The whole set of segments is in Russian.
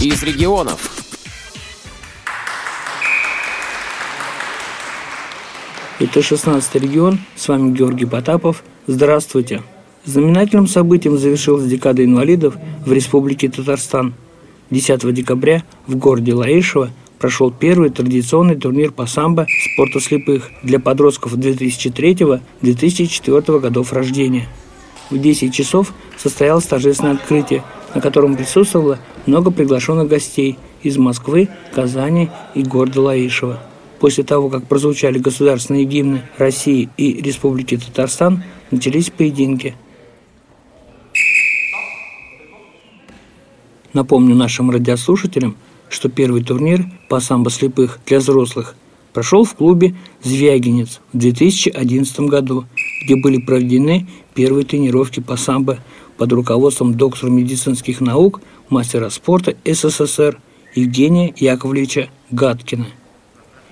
из регионов. Это 16 регион. С вами Георгий Потапов. Здравствуйте. Знаменательным событием завершилась декада инвалидов в Республике Татарстан. 10 декабря в городе Лаишево прошел первый традиционный турнир по самбо спорта слепых для подростков 2003-2004 годов рождения. В 10 часов состоялось торжественное открытие, на котором присутствовало много приглашенных гостей из Москвы, Казани и города Лаишева. После того, как прозвучали государственные гимны России и Республики Татарстан, начались поединки. Напомню нашим радиослушателям, что первый турнир по самбо слепых для взрослых прошел в клубе «Звягинец» в 2011 году, где были проведены первые тренировки по самбо под руководством доктора медицинских наук, мастера спорта СССР Евгения Яковлевича Гаткина.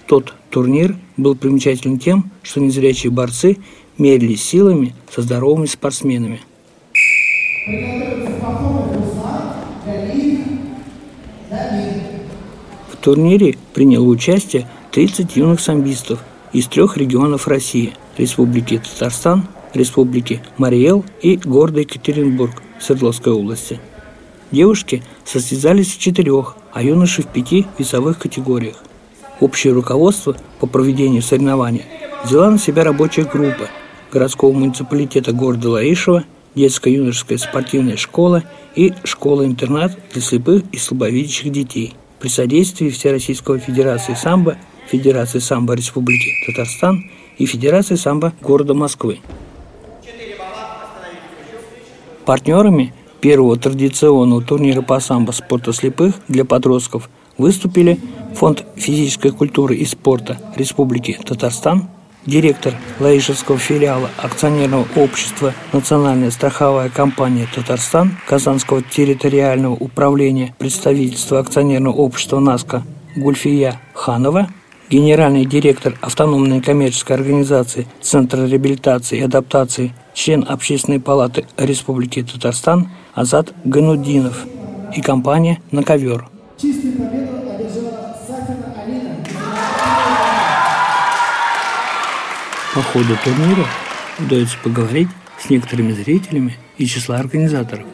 Тот турнир был примечателен тем, что незрячие борцы мерились силами со здоровыми спортсменами. В турнире приняло участие 30 юных самбистов из трех регионов России – Республики Татарстан, Республики Мариэл и города Екатеринбург Свердловской области. Девушки состязались в четырех, а юноши в пяти весовых категориях – Общее руководство по проведению соревнований взяла на себя рабочая группа городского муниципалитета города Лаишева, детская юношеская спортивная школа и школа-интернат для слепых и слабовидящих детей при содействии Всероссийского Федерации самбо, Федерации самбо Республики Татарстан и Федерации самбо города Москвы. Партнерами первого традиционного турнира по самбо спорта слепых для подростков выступили Фонд физической культуры и спорта Республики Татарстан, директор Лаишевского филиала акционерного общества «Национальная страховая компания Татарстан» Казанского территориального управления представительства акционерного общества «НАСКО» Гульфия Ханова, генеральный директор автономной коммерческой организации Центра реабилитации и адаптации, член Общественной палаты Республики Татарстан Азат Ганудинов и компания «На ковер». Чистую победу По ходу турнира удается поговорить с некоторыми зрителями и числа организаторов.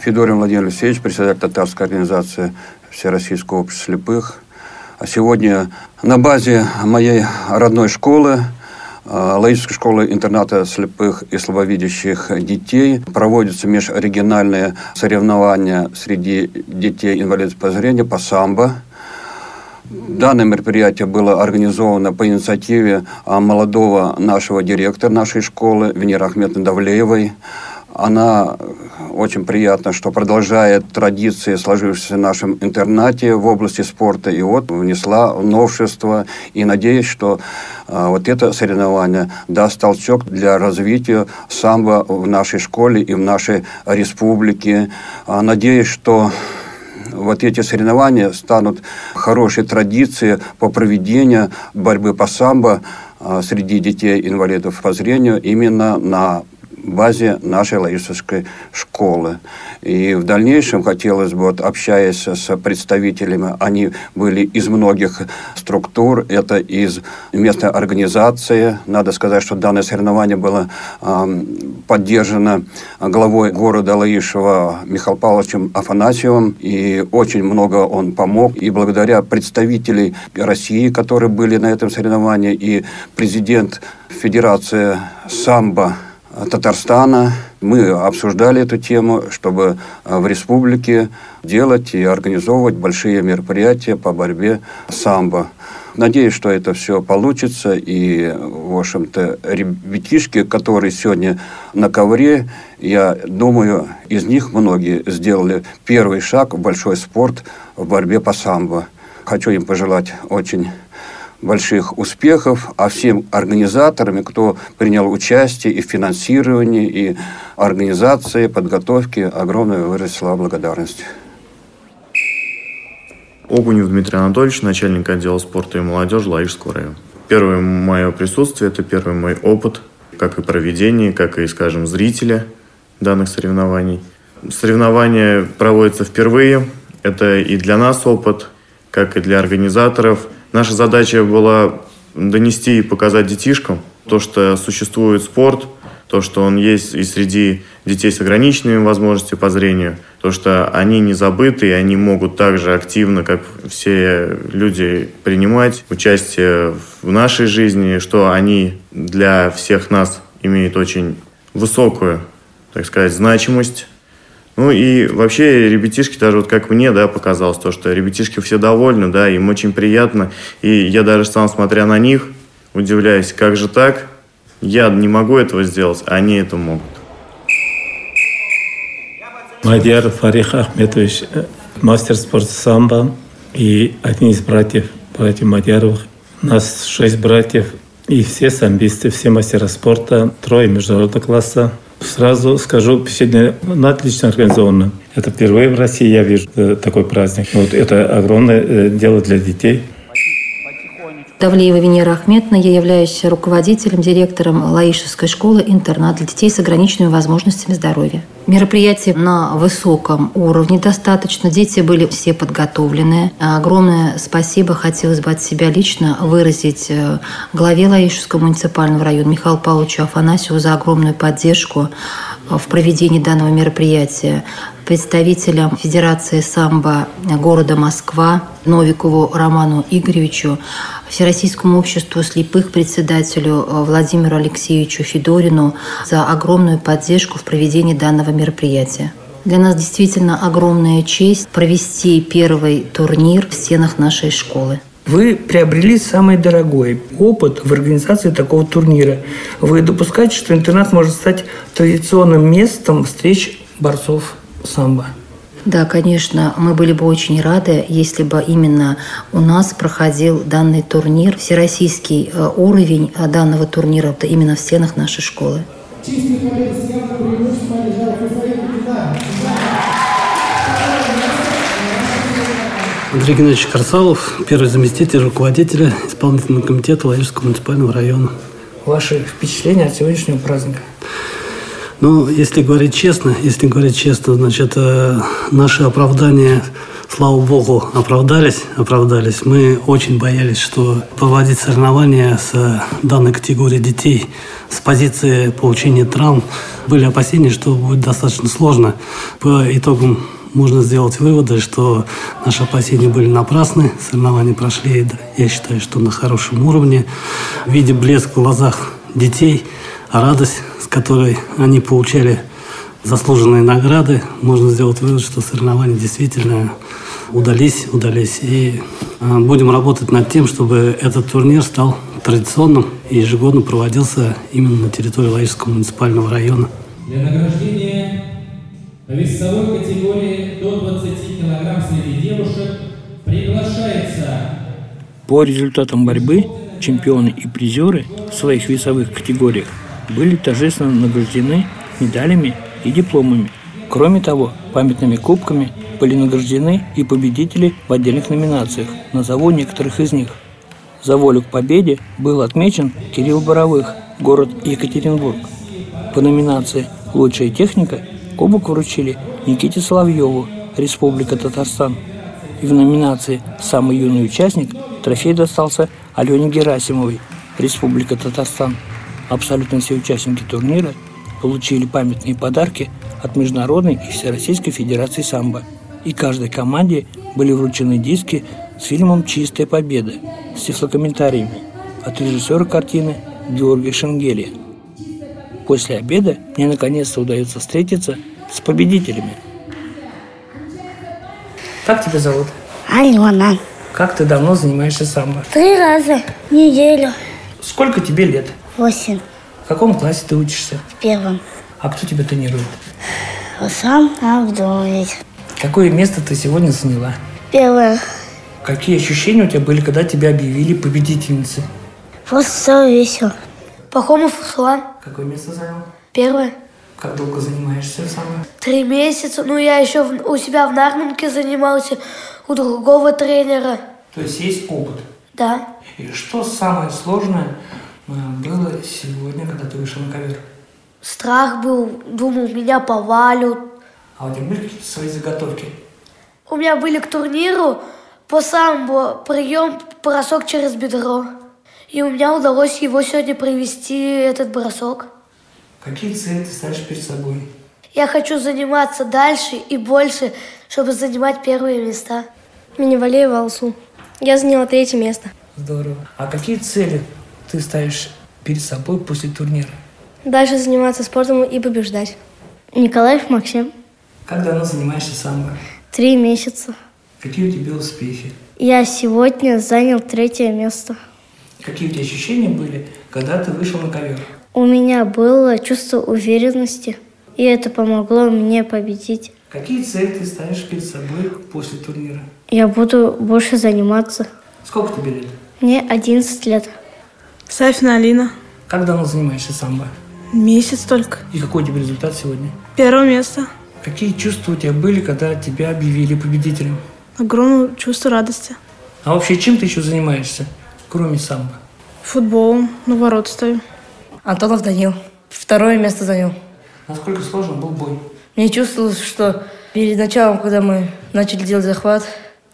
Федорин Владимир Алексеевич, председатель татарской организации Всероссийского общества слепых. Сегодня на базе моей родной школы а, Лаической школы интерната слепых и слабовидящих детей проводятся межрегиональные соревнования среди детей инвалидов по зрению по самбо. Данное мероприятие было организовано по инициативе а, молодого нашего директора нашей школы Венеры Ахметовны Давлеевой. Она очень приятно, что продолжает традиции, сложившиеся в нашем интернате в области спорта, и вот внесла новшество. И надеюсь, что э, вот это соревнование даст толчок для развития самбо в нашей школе и в нашей республике. А, надеюсь, что вот эти соревнования станут хорошей традицией по проведению борьбы по самбо а, среди детей-инвалидов по зрению именно на базе нашей логической школы. И в дальнейшем хотелось бы, вот, общаясь с представителями, они были из многих структур, это из местной организации. Надо сказать, что данное соревнование было э, поддержано главой города Лаишева Михаилом Павловичем Афанасьевым, и очень много он помог. И благодаря представителей России, которые были на этом соревновании, и президент Федерации самбо Татарстана. Мы обсуждали эту тему, чтобы э, в республике делать и организовывать большие мероприятия по борьбе с самбо. Надеюсь, что это все получится. И, в общем-то, ребятишки, которые сегодня на ковре, я думаю, из них многие сделали первый шаг в большой спорт в борьбе по самбо. Хочу им пожелать очень больших успехов, а всем организаторам, кто принял участие и в финансировании, и организации, подготовки, огромная выросла благодарность. Огунев Дмитрий Анатольевич, начальник отдела спорта и молодежи Лаишского района. Первое мое присутствие, это первый мой опыт, как и проведение, как и, скажем, зрителя данных соревнований. Соревнования проводятся впервые. Это и для нас опыт, как и для организаторов. Наша задача была донести и показать детишкам то, что существует спорт, то, что он есть и среди детей с ограниченными возможностями по зрению, то, что они не забыты, и они могут так же активно, как все люди, принимать участие в нашей жизни, что они для всех нас имеют очень высокую, так сказать, значимость. Ну и вообще ребятишки, даже вот как мне, да, показалось то, что ребятишки все довольны, да, им очень приятно. И я даже сам, смотря на них, удивляюсь, как же так? Я не могу этого сделать, а они это могут. Мадьяр Фарих Ахметович, э, мастер спорта самбо и один из братьев, братьев Мадьяровых. Нас шесть братьев, и все самбисты, все мастера спорта, трое международного класса. Сразу скажу, ну, отлично организовано. Это впервые в России я вижу э, такой праздник. Вот это огромное э, дело для детей. Давлеева Венера Ахметовна, я являюсь руководителем, директором Лаишевской школы интернат для детей с ограниченными возможностями здоровья. Мероприятие на высоком уровне достаточно. Дети были все подготовлены. Огромное спасибо хотелось бы от себя лично выразить э, главе Лаишевского муниципального района Михаилу Павловичу Афанасьеву за огромную поддержку в проведении данного мероприятия представителям Федерации самбо города Москва Новикову Роману Игоревичу, Всероссийскому обществу слепых председателю э, Владимиру Алексеевичу Федорину за огромную поддержку в проведении данного мероприятия. Для нас действительно огромная честь провести первый турнир в стенах нашей школы. Вы приобрели самый дорогой опыт в организации такого турнира. Вы допускаете, что интернат может стать традиционным местом встреч борцов самбо? Да, конечно, мы были бы очень рады, если бы именно у нас проходил данный турнир, всероссийский э, уровень э, данного турнира именно в стенах нашей школы. Андрей Геннадьевич Карсалов, первый заместитель руководителя исполнительного комитета Ладожского муниципального района. Ваши впечатления от сегодняшнего праздника? Ну, если говорить честно, если говорить честно, значит, э, наши оправдания, слава богу, оправдались, оправдались. Мы очень боялись, что проводить соревнования с данной категорией детей с позиции получения травм, были опасения, что будет достаточно сложно. По итогам можно сделать выводы, что наши опасения были напрасны, соревнования прошли, я считаю, что на хорошем уровне. Видя блеск в глазах детей, радость которой они получали заслуженные награды, можно сделать вывод, что соревнования действительно удались, удались. И а, будем работать над тем, чтобы этот турнир стал традиционным и ежегодно проводился именно на территории Лаишского муниципального района. Для награждения весовой категории до 20 килограмм среди девушек приглашается по результатам борьбы чемпионы и призеры в своих весовых категориях были торжественно награждены медалями и дипломами. Кроме того, памятными кубками были награждены и победители в отдельных номинациях. Назову некоторых из них. За волю к победе был отмечен Кирилл Боровых, город Екатеринбург. По номинации «Лучшая техника» кубок вручили Никите Соловьеву, Республика Татарстан. И в номинации «Самый юный участник» трофей достался Алене Герасимовой, Республика Татарстан. Абсолютно все участники турнира получили памятные подарки от Международной и Всероссийской Федерации самбо. И каждой команде были вручены диски с фильмом «Чистая победа» с тифлокомментариями от режиссера картины Георгия Шенгелия. После обеда мне наконец-то удается встретиться с победителями. Как тебя зовут? Алена. Как ты давно занимаешься самбо? Три раза в неделю. Сколько тебе лет? Восемь. В каком классе ты учишься? В первом. А кто тебя тренирует? Сам Абдулович. Какое место ты сегодня заняла? Первое. Какие ощущения у тебя были, когда тебя объявили победительницей? Просто все весело. Пахомов Руслан. Какое место занял? Первое. Как долго занимаешься самое? Три месяца. Ну, я еще в- у себя в Нарминке занимался у другого тренера. То есть есть опыт. Да. И что самое сложное было сегодня, когда ты вышел на ковер? Страх был. Думал, меня повалят. А у тебя были какие-то свои заготовки? У меня были к турниру по самбо прием бросок через бедро. И у меня удалось его сегодня провести, этот бросок. Какие цели ты ставишь перед собой? Я хочу заниматься дальше и больше, чтобы занимать первые места. Минивалеева Алсу. Я заняла третье место. Здорово. А какие цели ты ставишь перед собой после турнира? Дальше заниматься спортом и побеждать. Николаев Максим. Как давно занимаешься самбо? Три месяца. Какие у тебя успехи? Я сегодня занял третье место. Какие у тебя ощущения были, когда ты вышел на ковер? У меня было чувство уверенности, и это помогло мне победить. Какие цели ты ставишь перед собой после турнира? Я буду больше заниматься. Сколько тебе лет? Мне 11 лет. Сафина Алина. Как давно занимаешься самбо? Месяц только. И какой у тебя результат сегодня? Первое место. Какие чувства у тебя были, когда тебя объявили победителем? Огромное чувство радости. А вообще чем ты еще занимаешься, кроме самбо? Футболом на ворот стою. Антонов Данил. Второе место занял. Насколько сложен был бой? Мне чувствовалось, что перед началом, когда мы начали делать захват,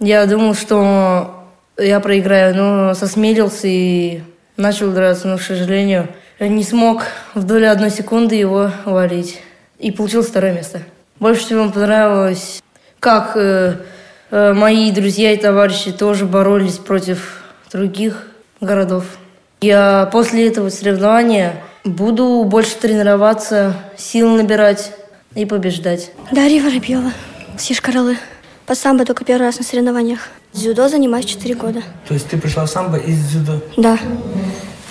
я думал, что я проиграю, но сосмелился и начал драться, но, к сожалению, не смог в долю одной секунды его валить. И получил второе место. Больше всего понравилось, как э, э, мои друзья и товарищи тоже боролись против других городов. Я после этого соревнования буду больше тренироваться, сил набирать и побеждать. Дарья Воробьева, с Ешкаралы. По самбо только первый раз на соревнованиях. Дзюдо занимаюсь 4 года. То есть ты пришла в самбо из дзюдо? Да.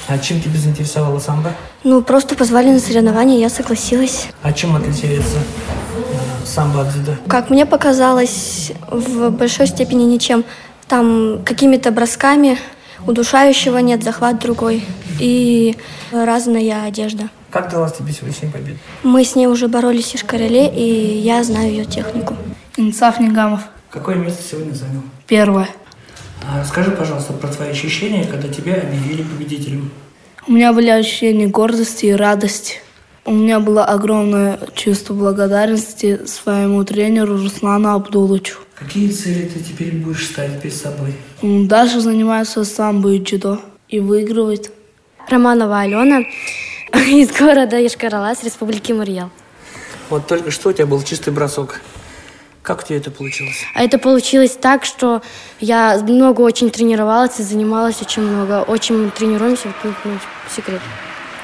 А чем тебя заинтересовала самбо? Ну, просто позвали на соревнования, я согласилась. А чем отличается э, самбо от дзюдо? Как мне показалось, в большой степени ничем. Там какими-то бросками удушающего нет, захват другой и разная одежда. Как далась тебе сегодняшняя победа? Мы с ней уже боролись в Ишкареле, и я знаю ее технику. Инцаф Нигамов. Какое место сегодня занял? Первое. А расскажи, пожалуйста, про твои ощущения, когда тебя объявили победителем. У меня были ощущения гордости и радости. У меня было огромное чувство благодарности своему тренеру Руслану Абдулычу. Какие цели ты теперь будешь ставить перед собой? Дальше занимается самбо и дзюдо и выигрывает. Романова Алена из города Ишкаралас, Республики Марьял. Вот только что у тебя был чистый бросок. Как у тебя это получилось? А это получилось так, что я много очень тренировалась и занималась очень много. Очень тренируемся, ну, секрет.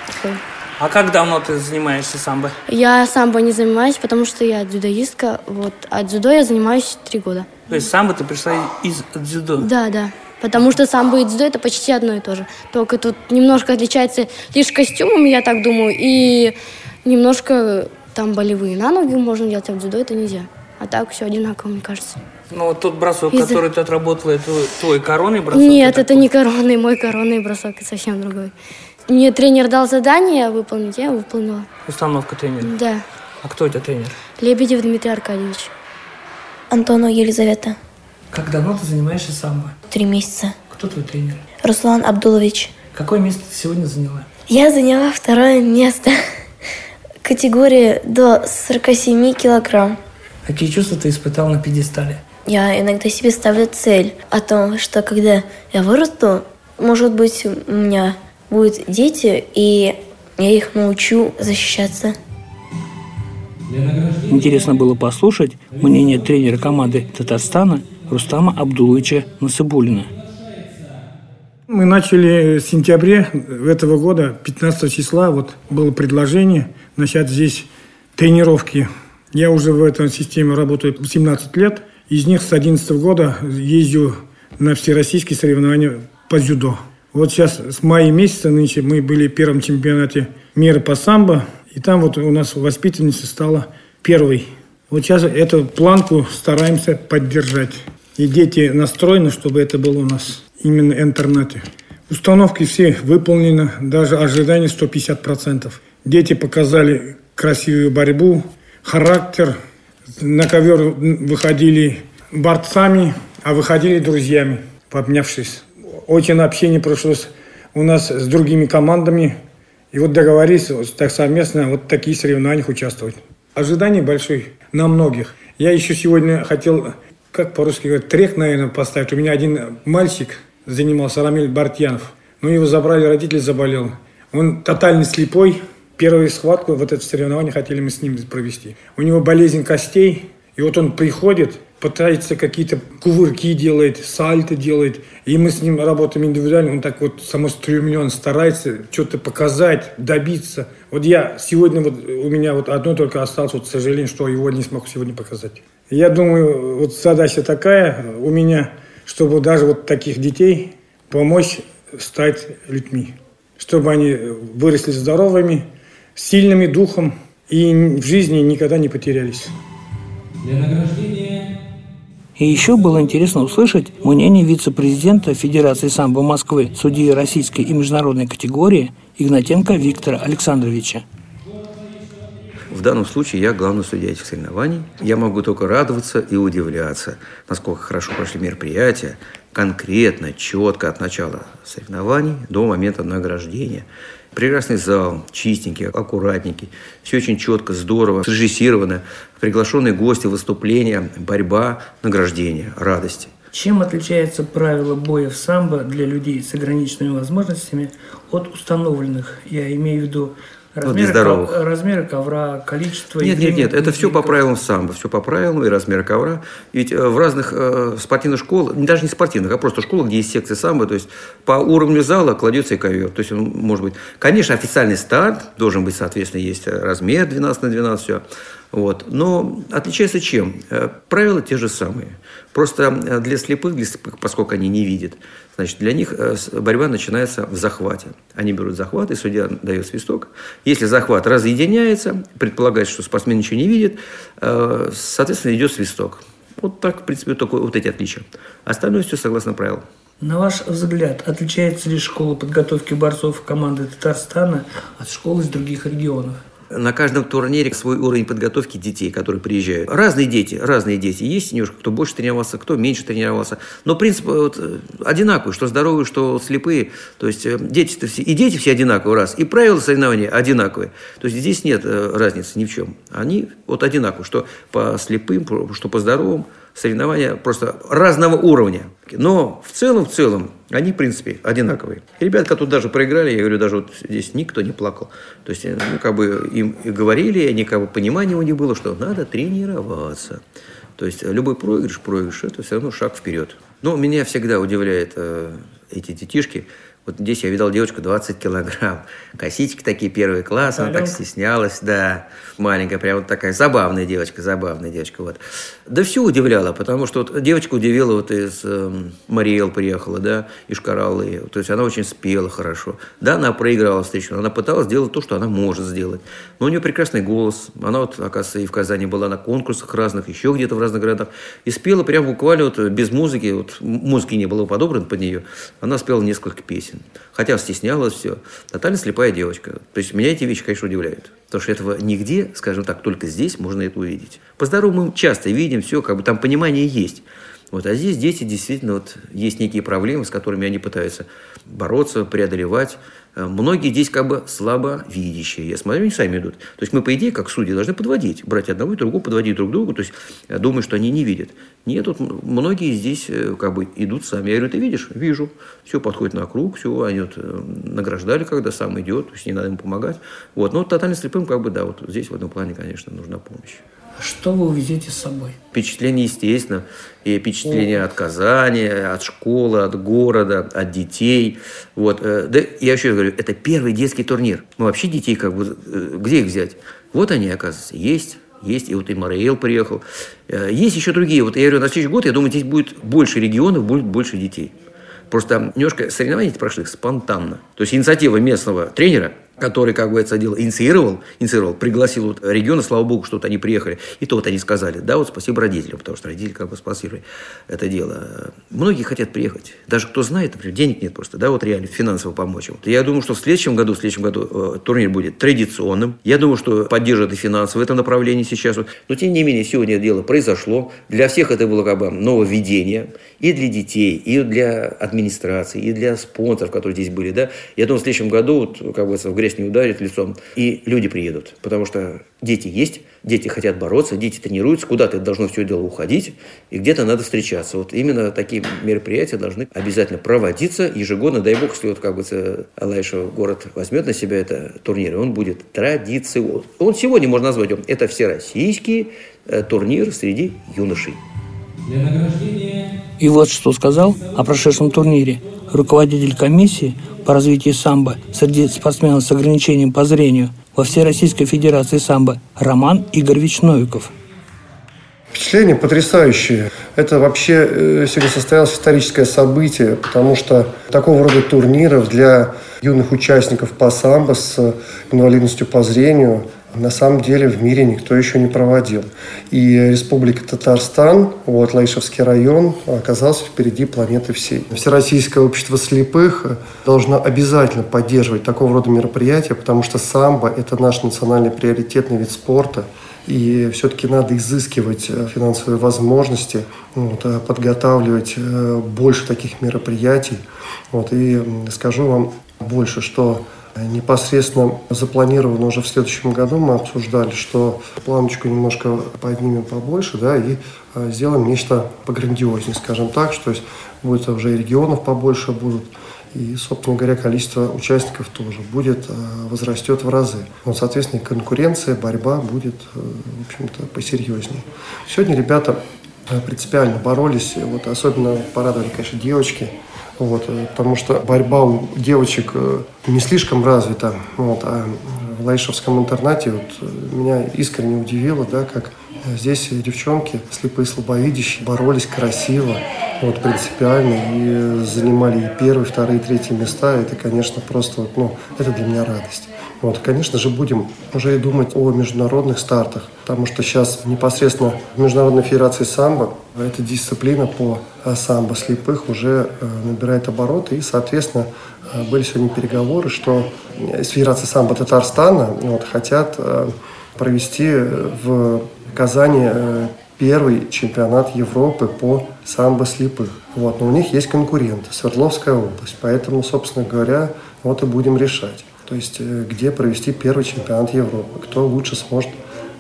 Такой. А как давно ты занимаешься самбо? Я самбо не занимаюсь, потому что я дзюдоистка. Вот. А дзюдо я занимаюсь три года. То есть самбо ты пришла из дзюдо? Да, да. Потому что самбо и дзюдо это почти одно и то же. Только тут немножко отличается лишь костюмом, я так думаю, и немножко там болевые на ноги можно делать, а в дзюдо это нельзя. А так все одинаково, мне кажется. Ну, вот тот бросок, Из-за- который ты отработала, это твой коронный бросок? Нет, это не коронный, мой коронный бросок, это совсем другой. Мне тренер дал задание выполнить, я выполнила. Установка тренера. Да. А кто у тебя тренер? Лебедев Дмитрий Аркадьевич. Антонова Елизавета. Как давно ты занимаешься самбо? Три месяца. Кто твой тренер? Руслан Абдулович. Какое место ты сегодня заняла? Я заняла второе место. Категории до 47 килограмм. Какие чувства ты испытал на пьедестале? Я иногда себе ставлю цель о том, что когда я вырасту, может быть, у меня будут дети, и я их научу защищаться. Интересно было послушать мнение тренера команды Татарстана Рустама Абдуловича Насыбулина. Мы начали в сентябре этого года, 15 числа, вот было предложение начать здесь тренировки. Я уже в этой системе работаю 17 лет. Из них с 11 года езжу на всероссийские соревнования по дзюдо. Вот сейчас с мая месяца нынче мы были в первом чемпионате мира по самбо. И там вот у нас воспитанница стала первой. Вот сейчас эту планку стараемся поддержать. И дети настроены, чтобы это было у нас именно в интернете. Установки все выполнены, даже ожидания 150%. Дети показали красивую борьбу, характер. На ковер выходили борцами, а выходили друзьями, обнявшись. Очень общение прошлось у нас с другими командами. И вот договорились вот так совместно вот в таких соревнованиях участвовать. Ожиданий большой на многих. Я еще сегодня хотел как по-русски говорят, трек, наверное, поставить. У меня один мальчик занимался, Рамиль Бартьянов. Ну, его забрали, родители заболел. Он тотально слепой. Первую схватку, вот это соревнование хотели мы с ним провести. У него болезнь костей. И вот он приходит, пытается какие-то кувырки делает, сальто делает. И мы с ним работаем индивидуально. Он так вот самостремлен, старается что-то показать, добиться. Вот я сегодня, вот у меня вот одно только осталось, вот, сожалению, что его не смог сегодня показать. Я думаю, вот задача такая у меня, чтобы даже вот таких детей помочь стать людьми. Чтобы они выросли здоровыми, сильными духом и в жизни никогда не потерялись. Для награждения И еще было интересно услышать мнение вице-президента Федерации самбо Москвы, судьи российской и международной категории Игнатенко Виктора Александровича. В данном случае я главный судья этих соревнований. Я могу только радоваться и удивляться, насколько хорошо прошли мероприятия, конкретно, четко от начала соревнований до момента награждения. Прекрасный зал, чистенький, аккуратненький. Все очень четко, здорово, срежиссировано. Приглашенные гости, выступления, борьба, награждение, радость. Чем отличается правило боя в самбо для людей с ограниченными возможностями от установленных? Я имею в виду размеры, здоровых. ко- размеры ковра, количество... Нет, нет, нет, это все по правилам самбо, все по правилам и размер ковра. Ведь э, в разных э, спортивных школах, даже не спортивных, а просто школах, где есть секции самбо, то есть по уровню зала кладется и ковер. То есть он может быть, конечно, официальный старт должен быть, соответственно, есть размер 12 на 12, все. Вот. Но отличается чем? Э, Правила те же самые. Просто э, для слепых, для слепых, поскольку они не видят, значит, для них э, борьба начинается в захвате. Они берут захват, и судья дает свисток. Если захват разъединяется, предполагается, что спортсмен ничего не видит, соответственно, идет свисток. Вот так, в принципе, только вот эти отличия. Остальное все согласно правилам. На ваш взгляд, отличается ли школа подготовки борцов команды Татарстана от школ из других регионов? На каждом турнире свой уровень подготовки детей, которые приезжают. Разные дети, разные дети. Есть немножко, кто больше тренировался, кто меньше тренировался. Но принцип вот, э, одинаковый, что здоровые, что слепые. То есть э, дети-то все, и дети все одинаковые, раз. И правила соревнования одинаковые. То есть здесь нет э, разницы ни в чем. Они вот одинаковые, что по слепым, что по здоровым. Соревнования просто разного уровня. Но в целом, в целом, они, в принципе, одинаковые. И ребят, которые даже проиграли, я говорю, даже вот здесь никто не плакал. То есть, э, ну, как бы им говорили, они как бы понимание у них было, что надо тренироваться. То есть, любой проигрыш, проигрыш, это все равно шаг вперед. Но меня всегда удивляет э, эти детишки. Вот здесь я видал девочку 20 килограмм. Косички такие первый класс, она так стеснялась, да. Маленькая, прям вот такая забавная девочка, забавная девочка. Вот. Да все удивляло, потому что вот девочка удивила вот из эм, Мариэл приехала, да, из Каралы. То есть она очень спела хорошо. Да, она проиграла встречу, но она пыталась сделать то, что она может сделать. Но у нее прекрасный голос. Она вот, оказывается, и в Казани была на конкурсах разных, еще где-то в разных городах. И спела прям буквально вот без музыки, вот музыки не было подобрано под нее. Она спела несколько песен. Хотя стеснялась все. Тотально слепая девочка. То есть меня эти вещи, конечно, удивляют. Потому что этого нигде, скажем так, только здесь можно это увидеть. По здоровому часто видим все, как бы там понимание есть. Вот, а здесь дети действительно вот, есть некие проблемы, с которыми они пытаются бороться, преодолевать. Э, Многие здесь как бы слабо видящие. Я смотрю, они сами идут. То есть мы, по идее, как судьи, должны подводить. Брать одного и другого, подводить друг другу. То есть э, думаю, что они не видят. Нет, вот многие здесь э, как бы идут сами. Я говорю, ты видишь? Вижу. Все подходит на круг, все, они вот награждали, когда сам идет, то есть не надо ему помогать. Вот. Но вот тотально слепым, как бы, да, вот здесь в этом плане, конечно, нужна помощь. Что вы увезете с собой? Впечатление, естественно, и впечатление от Казани, от школы, от города, от детей. Вот. э, Да, я еще говорю, это первый детский турнир. Мы вообще детей как бы, э, где их взять? Вот они, оказывается, есть. Есть, и вот и Мараэл приехал. Э, Есть еще другие. Вот я говорю, на следующий год, я думаю, здесь будет больше регионов, будет больше детей. Просто немножко соревнования прошли спонтанно. То есть инициатива местного тренера, который, как бы это дело, инициировал, инициировал, пригласил вот регионы, слава богу, что вот они приехали. И то вот они сказали, да, вот спасибо родителям, потому что родители как бы спонсировали это дело. Многие хотят приехать. Даже кто знает, например, денег нет просто, да, вот реально финансово помочь им. Я думаю, что в следующем году, в следующем году э, турнир будет традиционным. Я думаю, что поддержат и финансово в этом направлении сейчас. Вот. Но тем не менее, сегодня дело произошло. Для всех это было как бы нововведение. И для детей, и для администрации, и для спонсоров, которые здесь были, да. Я думаю, в следующем году, вот, как бы, в грязь не ударит лицом. И люди приедут, потому что дети есть, дети хотят бороться, дети тренируются, куда-то должно все дело уходить, и где-то надо встречаться. Вот именно такие мероприятия должны обязательно проводиться ежегодно. Дай бог, если вот как бы Алайшев город возьмет на себя это турнир, он будет традиционным. Он сегодня можно назвать, это всероссийский э, турнир среди юношей. И вот что сказал о прошедшем турнире руководитель комиссии по развитию самбо среди спортсменов с ограничением по зрению во Всероссийской Федерации самбо Роман Игоревич Новиков. Впечатление потрясающее. Это вообще э, сегодня состоялось историческое событие, потому что такого рода турниров для юных участников по самбо с инвалидностью по зрению на самом деле в мире никто еще не проводил. И Республика Татарстан, вот Лайшевский район, оказался впереди планеты всей. Всероссийское общество слепых должно обязательно поддерживать такого рода мероприятия, потому что самбо – это наш национальный приоритетный вид спорта. И все-таки надо изыскивать э, финансовые возможности, вот, э, подготавливать э, больше таких мероприятий. Вот, и скажу вам больше, что Непосредственно запланировано уже в следующем году, мы обсуждали, что планочку немножко поднимем побольше, да, и а, сделаем нечто пограндиознее, скажем так, что есть будет уже и регионов побольше будут, и, собственно говоря, количество участников тоже будет, а, возрастет в разы. Вот, соответственно, конкуренция, борьба будет, э, в общем-то, посерьезнее. Сегодня ребята э, принципиально боролись, вот особенно порадовали, конечно, девочки, вот, э, потому что борьба у девочек э, не слишком развита. Вот, а в Лаишевском интернате вот, э, меня искренне удивило, да, как здесь девчонки, слепые слабовидящие, боролись красиво, вот, принципиально, и занимали и первые, вторые, третьи места. Это, конечно, просто, вот, ну, это для меня радость. Вот, конечно же, будем уже и думать о международных стартах, потому что сейчас непосредственно в Международной Федерации самбо эта дисциплина по э, самбо слепых уже э, набирает обороты, и, соответственно, э, были сегодня переговоры, что с Федерацией самбо Татарстана вот, хотят провести в Казани первый чемпионат Европы по самбо слепых. Вот, но у них есть конкуренты, Свердловская область, поэтому, собственно говоря, вот и будем решать. То есть э, где провести первый чемпионат Европы, кто лучше сможет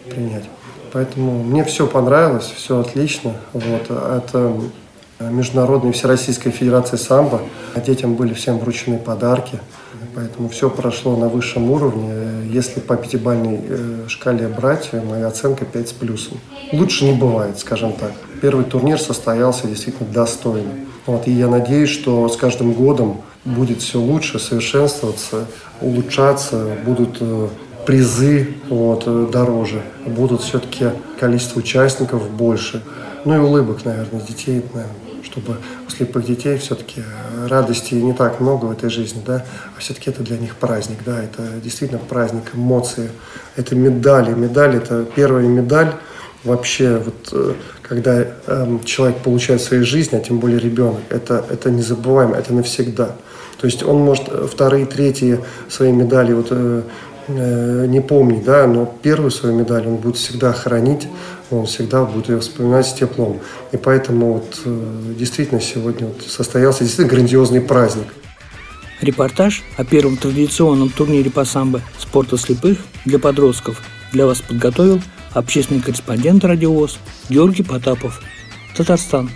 принять. Поэтому мне все понравилось, все отлично. Вот. Это Международная Всероссийская Федерация самбо. Детям были всем вручены подарки. Поэтому все прошло на высшем уровне. Если по пятибалльной э, шкале брать, моя оценка 5 с плюсом. Лучше не бывает, скажем так. Первый турнир состоялся действительно достойно. Вот, и я надеюсь, что с каждым годом будет все лучше, совершенствоваться, улучшаться, будут э, призы вот, э, дороже, будут все-таки количество участников больше. Ну и улыбок, наверное, детей, наверное, чтобы у слепых детей все-таки радости не так много в этой жизни, да, а все-таки это для них праздник, да, это действительно праздник, эмоции, это медали. Медаль – это первая медаль вообще, вот, э, когда э, человек получает в своей жизни, а тем более ребенок, это, это незабываемо, это навсегда. То есть он может э, вторые, третьи свои медали вот, э, э, не помнить, да, но первую свою медаль он будет всегда хранить, он всегда будет ее вспоминать с теплом. И поэтому вот, действительно сегодня вот состоялся действительно грандиозный праздник. Репортаж о первом традиционном турнире по самбо спорта слепых для подростков для вас подготовил общественный корреспондент «Радиовоз» Георгий Потапов, Татарстан.